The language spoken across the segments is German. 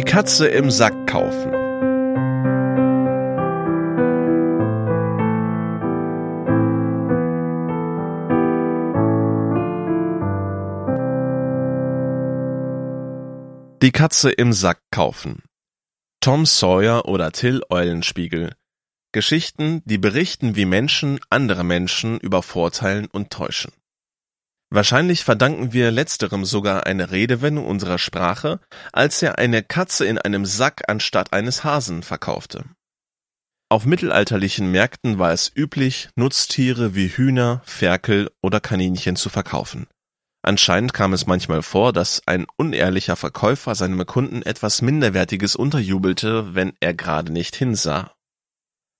Die Katze im Sack kaufen. Die Katze im Sack kaufen. Tom Sawyer oder Till Eulenspiegel. Geschichten, die berichten, wie Menschen andere Menschen übervorteilen und täuschen. Wahrscheinlich verdanken wir letzterem sogar eine Redewendung unserer Sprache, als er eine Katze in einem Sack anstatt eines Hasen verkaufte. Auf mittelalterlichen Märkten war es üblich, Nutztiere wie Hühner, Ferkel oder Kaninchen zu verkaufen. Anscheinend kam es manchmal vor, dass ein unehrlicher Verkäufer seinem Kunden etwas Minderwertiges unterjubelte, wenn er gerade nicht hinsah.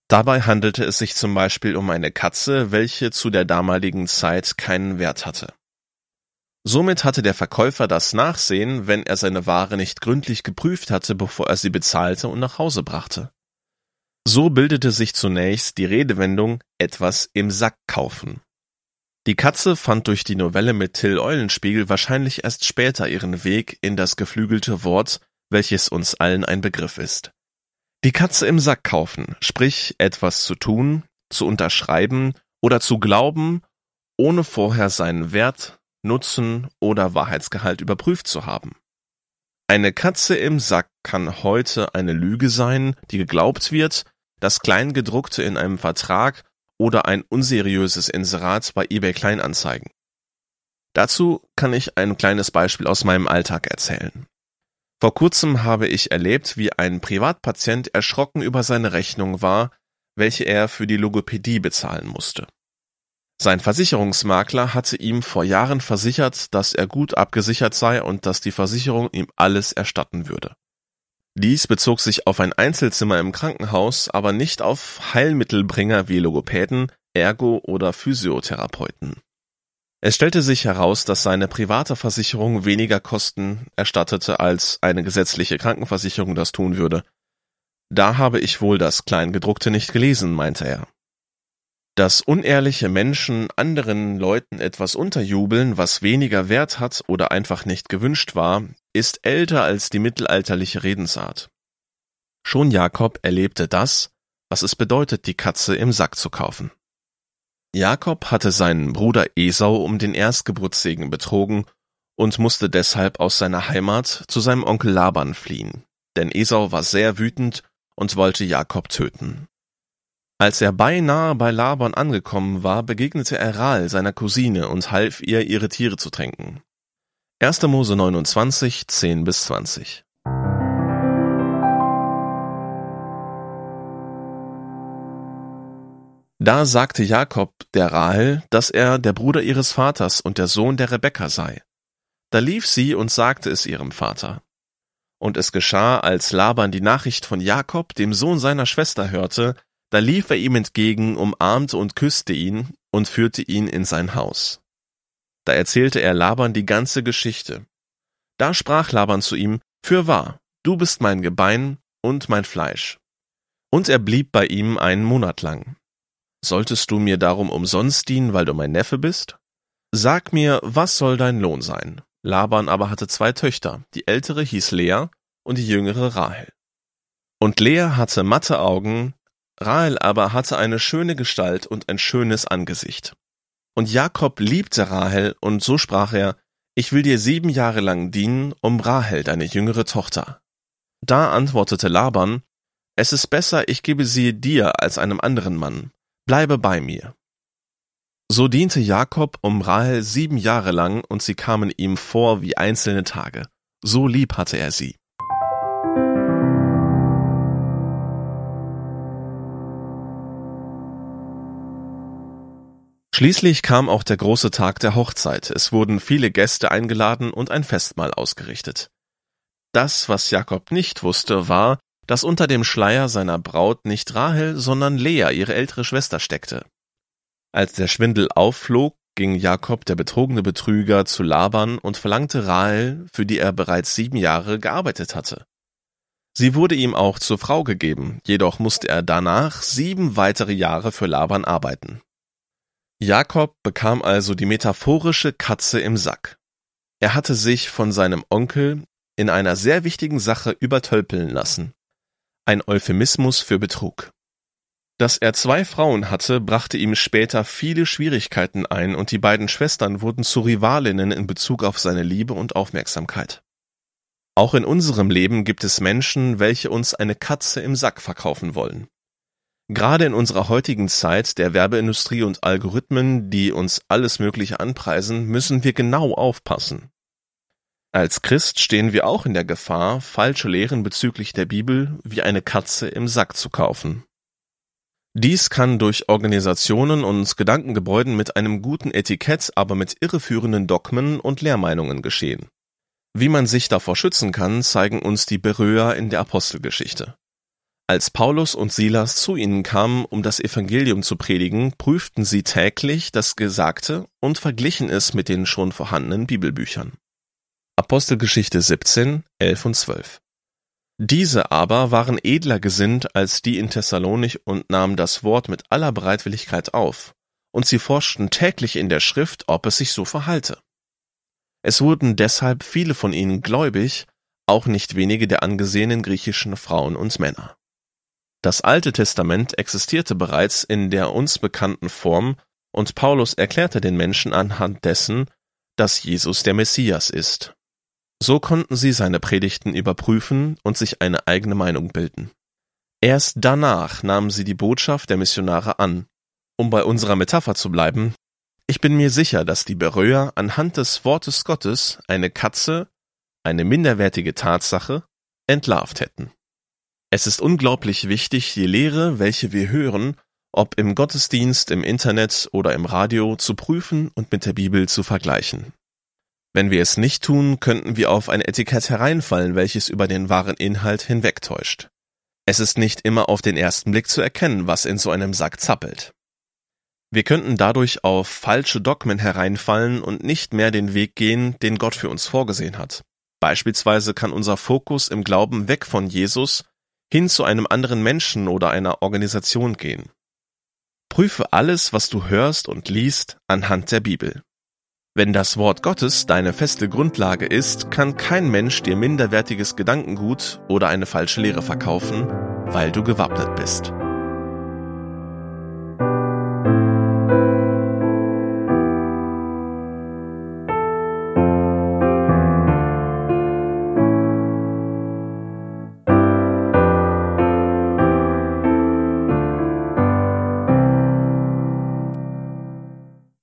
Dabei handelte es sich zum Beispiel um eine Katze, welche zu der damaligen Zeit keinen Wert hatte. Somit hatte der Verkäufer das Nachsehen, wenn er seine Ware nicht gründlich geprüft hatte, bevor er sie bezahlte und nach Hause brachte. So bildete sich zunächst die Redewendung etwas im Sack kaufen. Die Katze fand durch die Novelle mit Till Eulenspiegel wahrscheinlich erst später ihren Weg in das geflügelte Wort, welches uns allen ein Begriff ist. Die Katze im Sack kaufen, sprich etwas zu tun, zu unterschreiben oder zu glauben, ohne vorher seinen Wert, Nutzen oder Wahrheitsgehalt überprüft zu haben. Eine Katze im Sack kann heute eine Lüge sein, die geglaubt wird, das Kleingedruckte in einem Vertrag oder ein unseriöses Inserat bei eBay Kleinanzeigen. Dazu kann ich ein kleines Beispiel aus meinem Alltag erzählen. Vor kurzem habe ich erlebt, wie ein Privatpatient erschrocken über seine Rechnung war, welche er für die Logopädie bezahlen musste. Sein Versicherungsmakler hatte ihm vor Jahren versichert, dass er gut abgesichert sei und dass die Versicherung ihm alles erstatten würde. Dies bezog sich auf ein Einzelzimmer im Krankenhaus, aber nicht auf Heilmittelbringer wie Logopäden, Ergo- oder Physiotherapeuten. Es stellte sich heraus, dass seine private Versicherung weniger Kosten erstattete, als eine gesetzliche Krankenversicherung das tun würde. Da habe ich wohl das Kleingedruckte nicht gelesen, meinte er. Dass unehrliche Menschen anderen Leuten etwas unterjubeln, was weniger Wert hat oder einfach nicht gewünscht war, ist älter als die mittelalterliche Redensart. Schon Jakob erlebte das, was es bedeutet, die Katze im Sack zu kaufen. Jakob hatte seinen Bruder Esau um den Erstgeburtssegen betrogen und musste deshalb aus seiner Heimat zu seinem Onkel Laban fliehen, denn Esau war sehr wütend und wollte Jakob töten. Als er beinahe bei Laban angekommen war, begegnete er Rahl, seiner Cousine, und half ihr, ihre Tiere zu tränken. 1. Mose 29, 10 bis 20 Da sagte Jakob der Rahel, dass er der Bruder ihres Vaters und der Sohn der Rebekka sei. Da lief sie und sagte es ihrem Vater. Und es geschah, als Laban die Nachricht von Jakob, dem Sohn seiner Schwester, hörte, da lief er ihm entgegen, umarmte und küsste ihn und führte ihn in sein Haus. Da erzählte er Laban die ganze Geschichte. Da sprach Laban zu ihm, Fürwahr, du bist mein Gebein und mein Fleisch. Und er blieb bei ihm einen Monat lang. Solltest du mir darum umsonst dienen, weil du mein Neffe bist? Sag mir, was soll dein Lohn sein? Laban aber hatte zwei Töchter, die ältere hieß Lea und die jüngere Rahel. Und Lea hatte matte Augen, Rahel aber hatte eine schöne Gestalt und ein schönes Angesicht. Und Jakob liebte Rahel, und so sprach er, ich will dir sieben Jahre lang dienen, um Rahel, deine jüngere Tochter. Da antwortete Laban, es ist besser, ich gebe sie dir als einem anderen Mann, bleibe bei mir. So diente Jakob um Rahel sieben Jahre lang, und sie kamen ihm vor wie einzelne Tage. So lieb hatte er sie. Schließlich kam auch der große Tag der Hochzeit, es wurden viele Gäste eingeladen und ein Festmahl ausgerichtet. Das, was Jakob nicht wusste, war, dass unter dem Schleier seiner Braut nicht Rahel, sondern Lea, ihre ältere Schwester, steckte. Als der Schwindel aufflog, ging Jakob, der betrogene Betrüger, zu Laban und verlangte Rahel, für die er bereits sieben Jahre gearbeitet hatte. Sie wurde ihm auch zur Frau gegeben, jedoch musste er danach sieben weitere Jahre für Laban arbeiten. Jakob bekam also die metaphorische Katze im Sack. Er hatte sich von seinem Onkel in einer sehr wichtigen Sache übertölpeln lassen. Ein Euphemismus für Betrug. Dass er zwei Frauen hatte, brachte ihm später viele Schwierigkeiten ein und die beiden Schwestern wurden zu Rivalinnen in Bezug auf seine Liebe und Aufmerksamkeit. Auch in unserem Leben gibt es Menschen, welche uns eine Katze im Sack verkaufen wollen. Gerade in unserer heutigen Zeit der Werbeindustrie und Algorithmen, die uns alles Mögliche anpreisen, müssen wir genau aufpassen. Als Christ stehen wir auch in der Gefahr, falsche Lehren bezüglich der Bibel wie eine Katze im Sack zu kaufen. Dies kann durch Organisationen und Gedankengebäuden mit einem guten Etikett, aber mit irreführenden Dogmen und Lehrmeinungen geschehen. Wie man sich davor schützen kann, zeigen uns die Beröer in der Apostelgeschichte. Als Paulus und Silas zu ihnen kamen, um das Evangelium zu predigen, prüften sie täglich das Gesagte und verglichen es mit den schon vorhandenen Bibelbüchern. Apostelgeschichte 17, 11 und 12 diese aber waren edler gesinnt als die in Thessalonich und nahmen das Wort mit aller Bereitwilligkeit auf, und sie forschten täglich in der Schrift, ob es sich so verhalte. Es wurden deshalb viele von ihnen gläubig, auch nicht wenige der angesehenen griechischen Frauen und Männer. Das Alte Testament existierte bereits in der uns bekannten Form, und Paulus erklärte den Menschen anhand dessen, dass Jesus der Messias ist. So konnten sie seine Predigten überprüfen und sich eine eigene Meinung bilden. Erst danach nahmen sie die Botschaft der Missionare an. Um bei unserer Metapher zu bleiben, ich bin mir sicher, dass die Beröer anhand des Wortes Gottes eine Katze, eine minderwertige Tatsache, entlarvt hätten. Es ist unglaublich wichtig, die Lehre, welche wir hören, ob im Gottesdienst, im Internet oder im Radio, zu prüfen und mit der Bibel zu vergleichen. Wenn wir es nicht tun, könnten wir auf ein Etikett hereinfallen, welches über den wahren Inhalt hinwegtäuscht. Es ist nicht immer auf den ersten Blick zu erkennen, was in so einem Sack zappelt. Wir könnten dadurch auf falsche Dogmen hereinfallen und nicht mehr den Weg gehen, den Gott für uns vorgesehen hat. Beispielsweise kann unser Fokus im Glauben weg von Jesus hin zu einem anderen Menschen oder einer Organisation gehen. Prüfe alles, was du hörst und liest, anhand der Bibel. Wenn das Wort Gottes deine feste Grundlage ist, kann kein Mensch dir minderwertiges Gedankengut oder eine falsche Lehre verkaufen, weil du gewappnet bist.